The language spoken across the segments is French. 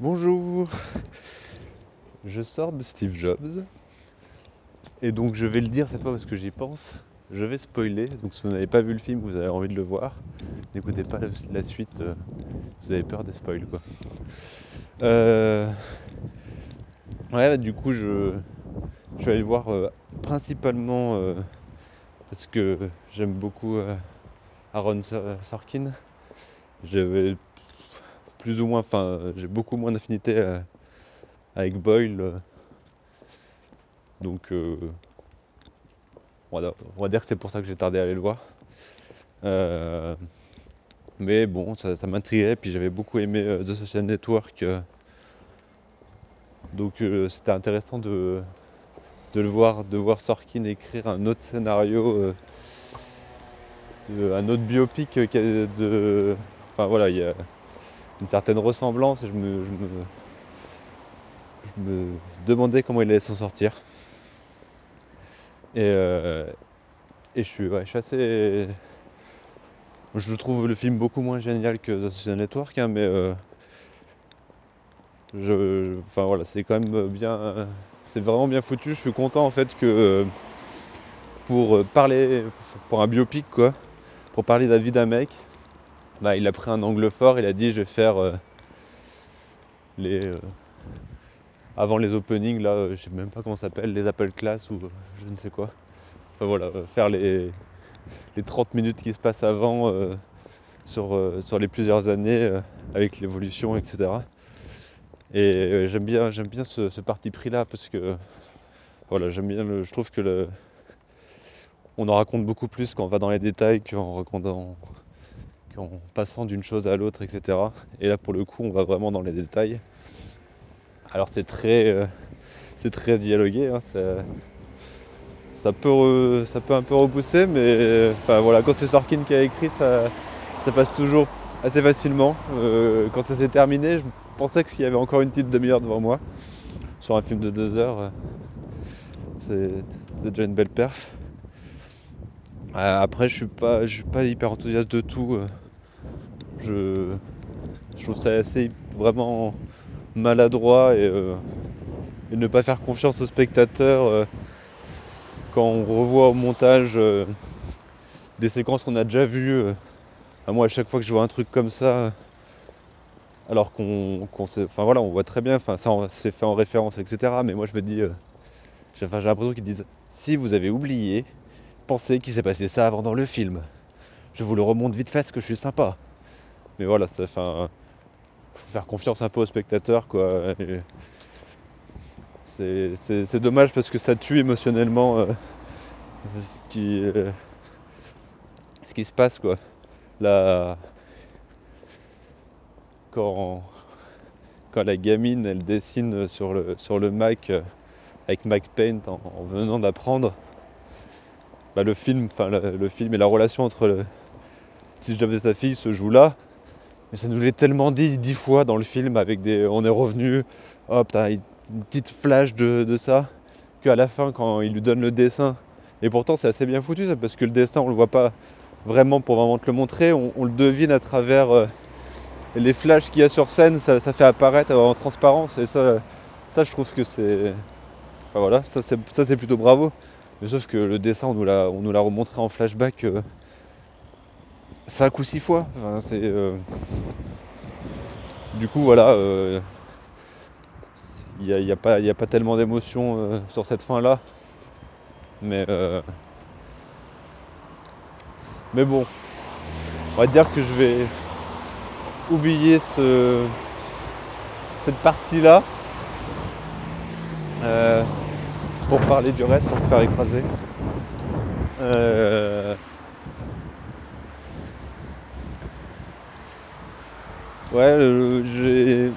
Bonjour, je sors de Steve Jobs et donc je vais le dire cette fois parce que j'y pense. Je vais spoiler, donc si vous n'avez pas vu le film, vous avez envie de le voir, n'écoutez pas la suite, euh, vous avez peur des spoils quoi. Euh, ouais, bah, du coup je, allé le voir euh, principalement parce que j'aime beaucoup Aaron Sorkin. J'avais plus ou moins, enfin, j'ai beaucoup moins d'affinité euh, avec Boyle. Euh. donc, euh, on, va, dire que c'est pour ça que j'ai tardé à aller le voir. mais bon, ça, m'intriguait, puis j'avais beaucoup aimé The Social Network. donc, c'était intéressant de, de le voir, de voir Sorkin écrire un autre scénario, un autre biopic de. Enfin voilà, il y a une certaine ressemblance et je me, je me, demandais comment il allait s'en sortir. Et, euh, je, suis, assez. Je trouve le film beaucoup moins génial que The Social Network, hein, mais euh, je, enfin voilà, c'est quand même bien. C'est vraiment bien foutu. Je suis content en fait que pour parler, pour un biopic quoi, pour parler de la vie d'un mec, il a pris un angle fort, il a dit je vais faire euh, les. Euh, avant les openings, là, euh, je sais même pas comment ça s'appelle, les Apple Class ou je ne sais quoi. Enfin voilà, faire les, les 30 minutes qui se passent avant sur, sur les plusieurs années avec l'évolution, etc. Et j'aime bien, j'aime bien ce, parti pris là parce que voilà, j'aime bien le, je trouve que le, on en raconte beaucoup plus quand on va dans les détails qu'en racontant en passant d'une chose à l'autre, etc. Et là, pour le coup, on va vraiment dans les détails. Alors, c'est très, euh, c'est très dialogué. Hein, ça, peut, un peu repousser, mais enfin voilà, quand c'est Sorkin qui a écrit, ça, passe toujours assez facilement. Euh, quand ça s'est terminé, je pensais qu'il y avait encore une petite demi-heure devant moi sur un film de deux heures. Euh, c'est déjà une belle perf. Après, je suis pas, je suis pas hyper enthousiaste de tout. Je, trouve ça assez vraiment maladroit et, euh, ne pas faire confiance aux spectateurs euh, quand on revoit au montage euh, des séquences qu'on a déjà vues. moi, à chaque fois que je vois un truc comme ça, alors qu'on enfin voilà, on voit très bien, ça c'est fait en référence, etc. Mais moi, je me dis, j'ai l'impression qu'ils disent, si vous avez oublié, pensez qu'il s'est passé ça avant dans le film. Je vous le remonte vite fait parce que je suis sympa. Mais voilà, ça faut faire confiance un peu aux spectateurs quoi. C'est dommage parce que ça tue émotionnellement euh, ce, qui, euh, ce qui se passe quoi. Quand, quand la gamine elle dessine sur le, sur le Mac euh, avec Mac Paint en, venant d'apprendre, bah, le film, enfin le, film et la relation entre le Job et sa fille se joue là. Mais ça nous l'est tellement dit dix fois dans le film avec des. On est revenu, hop, t'as une petite flash de, ça, qu'à la fin, quand il lui donne le dessin, et pourtant c'est assez bien foutu ça, parce que le dessin on le voit pas vraiment pour vraiment te le montrer, on, le devine à travers euh, les flashs qu'il y a sur scène, ça, fait apparaître en transparence, et ça, ça je trouve que c'est. Enfin voilà, ça c'est plutôt bravo. Mais sauf que le dessin on nous l'a remontré en flashback. Euh, 5 ou 6 fois. Euh, du coup, voilà, il euh, n'y a, y a, pas, tellement d'émotion euh, sur cette fin-là. Mais, mais bon, on va dire que je vais oublier ce, cette partie-là pour parler du reste sans me faire écraser. Ouais, j'ai.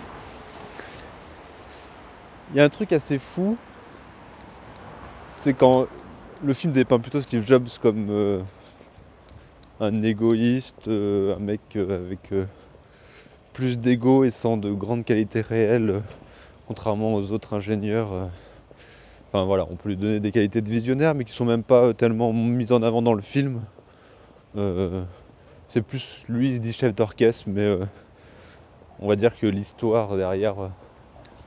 Il y a un truc assez fou, c'est quand le film dépeint plutôt Steve Jobs comme euh, un égoïste, euh, un mec euh, avec plus d'ego et sans de grandes qualités réelles, contrairement aux autres ingénieurs. Enfin voilà, on peut lui donner des qualités de visionnaire, mais qui sont même pas tellement mises en avant dans le film. c'est plus lui, il se dit chef d'orchestre, mais on va dire que l'histoire derrière euh,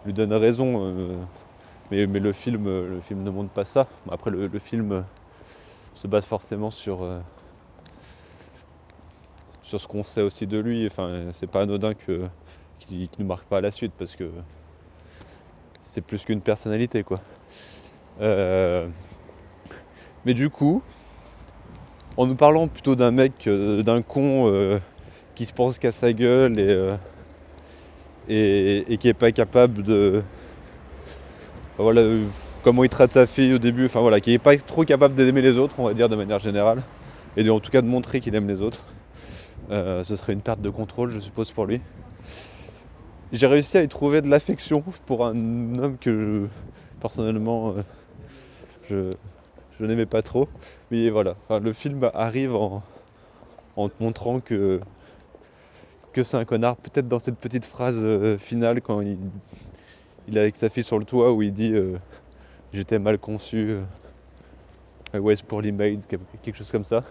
lui donne raison. euh, mais, le film, euh, le film ne montre pas ça. Après, le, film se base forcément sur, ce qu'on sait aussi de lui. Enfin, c'est pas anodin que qu'il qu'il ne marque pas la suite parce que c'est plus qu'une personnalité, quoi. Mais du coup, en nous parlant plutôt d'un mec, d'un con qui se pense qu'à sa gueule et, et, qui est pas capable de. voilà, comment il traite sa fille au début, enfin voilà, qui est pas trop capable d'aimer les autres, on va dire de manière générale, et de, en tout cas de montrer qu'il aime les autres. Euh, ce serait une perte de contrôle, je suppose, pour lui. J'ai réussi à y trouver de l'affection pour un homme que personnellement euh, je, je n'aimais pas trop. Mais voilà, enfin, le film arrive en, en te montrant que, que c'est un connard. Peut-être dans cette petite phrase euh, finale quand il, est avec sa fille sur le toit où il dit euh, J'étais mal conçu, euh, I was poorly made, quelque chose comme ça.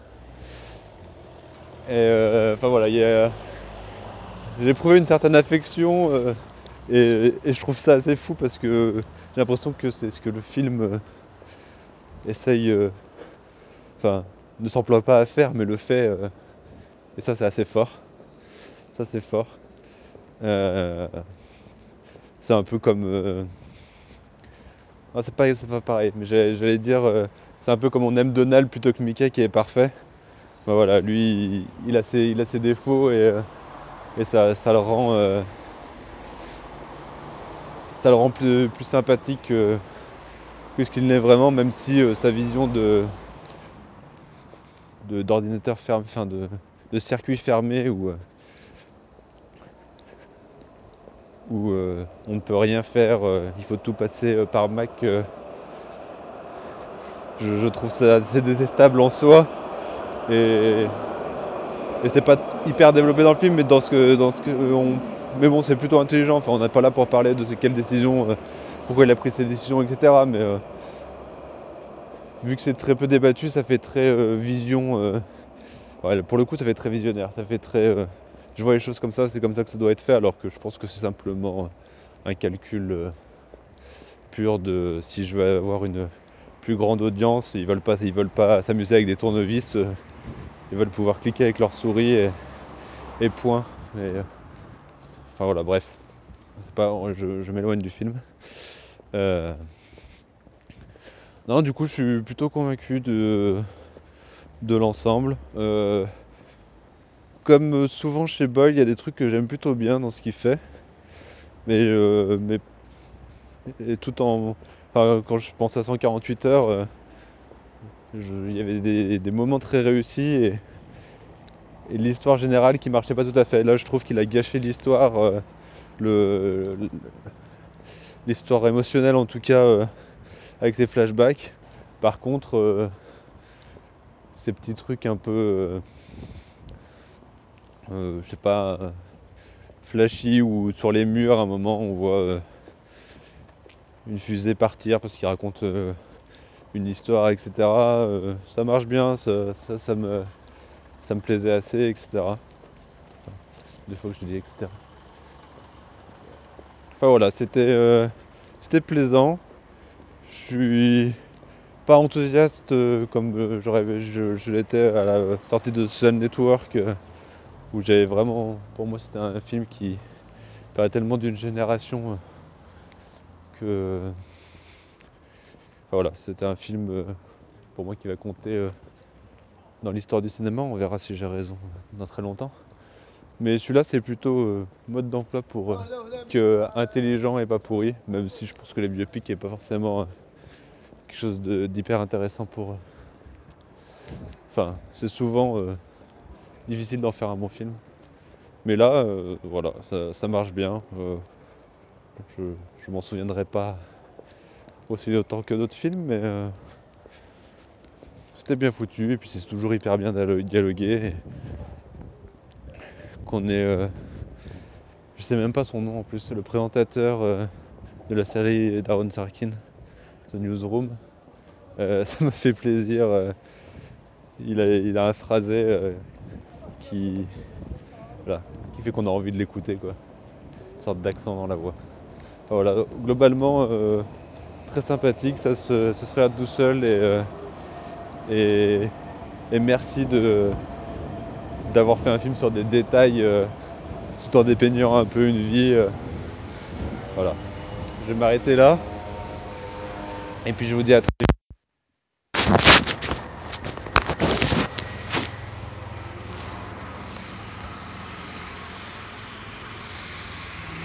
Et euh, enfin voilà, j'ai éprouvé une certaine affection et, et je trouve ça assez fou parce que j'ai l'impression que c'est ce que le film essaye, enfin, ne s'emploie pas à faire, mais le fait. et ça, c'est assez fort. Ça, c'est fort. Euh, c'est un peu comme. euh, ah, c'est pas, pas pareil, mais j'allais dire. euh, c'est un peu comme on aime Donald plutôt que Mickey qui est parfait. Ben voilà, lui, il, a, ses, il a ses défauts et, euh, et ça, ça le rend. ça le rend plus, plus sympathique que, ce qu'il n'est vraiment, même si sa vision de d'ordinateur fermé, enfin de, de circuit fermé où, euh, où euh, on ne peut rien faire, euh, il faut tout passer euh, par Mac. je, trouve ça assez détestable en soi et, c'est pas hyper développé dans le film, mais dans ce que, on, mais bon, c'est plutôt intelligent. Enfin, on n'est pas là pour parler de quelles décisions, euh, pourquoi il a pris ces décisions, etc. Mais vu que c'est très peu débattu, ça fait très vision. pour le coup, ça fait très visionnaire. Ça fait très. Je vois les choses comme ça, c'est comme ça que ça doit être fait, alors que je pense que c'est simplement un calcul euh, pur de si je veux avoir une plus grande audience, ils veulent pas, ils veulent pas s'amuser avec des tournevis, euh, ils veulent pouvoir cliquer avec leur souris et, point. Et, euh, enfin voilà, bref, pas, je, m'éloigne du film. Non, du coup, je suis plutôt convaincu de, de l'ensemble. Comme souvent chez Boyle, il y a des trucs que j'aime plutôt bien dans ce qu'il fait. Mais, euh, mais et tout en. Enfin, quand je pense à 148 heures, euh, il y avait des, moments très réussis et, et l'histoire générale qui marchait pas tout à fait. Là, je trouve qu'il a gâché l'histoire, euh, l'histoire émotionnelle en tout cas, euh, avec ses flashbacks. Par contre, euh, ces petits trucs un peu. Euh, je sais pas. euh, flashy ou sur les murs, à un moment, on voit euh, une fusée partir parce qu'il raconte une histoire, etc. Ça marche bien, ça, ça, me, ça me plaisait assez, etc. Enfin, des fois que je dis etc. Enfin voilà, c'était c'était plaisant. Je suis pas enthousiaste comme j'aurais, je, je l'étais à la sortie de Social Network, où j'avais vraiment, pour moi c'était un film qui parlait tellement d'une génération euh, que voilà, c'était un film euh, pour moi qui va compter euh, dans l'histoire du cinéma. On verra si j'ai raison dans très longtemps. Mais celui-là, c'est plutôt mode d'emploi pour que intelligent et pas pourri. Même si je pense que les biopics n'est pas forcément quelque chose d'hyper intéressant pour. Enfin, c'est souvent difficile d'en faire un bon film. Mais là, euh, voilà, ça, marche bien. Euh, je m'en souviendrai pas aussi longtemps que d'autres films, mais euh, c'était bien foutu. Et puis c'est toujours hyper bien dialo- dialogué. qu'on est. je sais même pas son nom en plus, le présentateur de la série d'Aaron Sorkin, The Newsroom. Ça m'a fait plaisir. il, a, il a un phrasé qui, voilà, qui fait qu'on a envie de l'écouter. quoi. sorte d'accent dans la voix. Voilà, globalement euh, très sympathique, ça se, ça se regarde tout seul et, euh, et, et merci de d'avoir fait un film sur des détails euh, tout en dépeignant un peu une vie. voilà. Je vais m'arrêter là. Et puis je vous dis à très vite.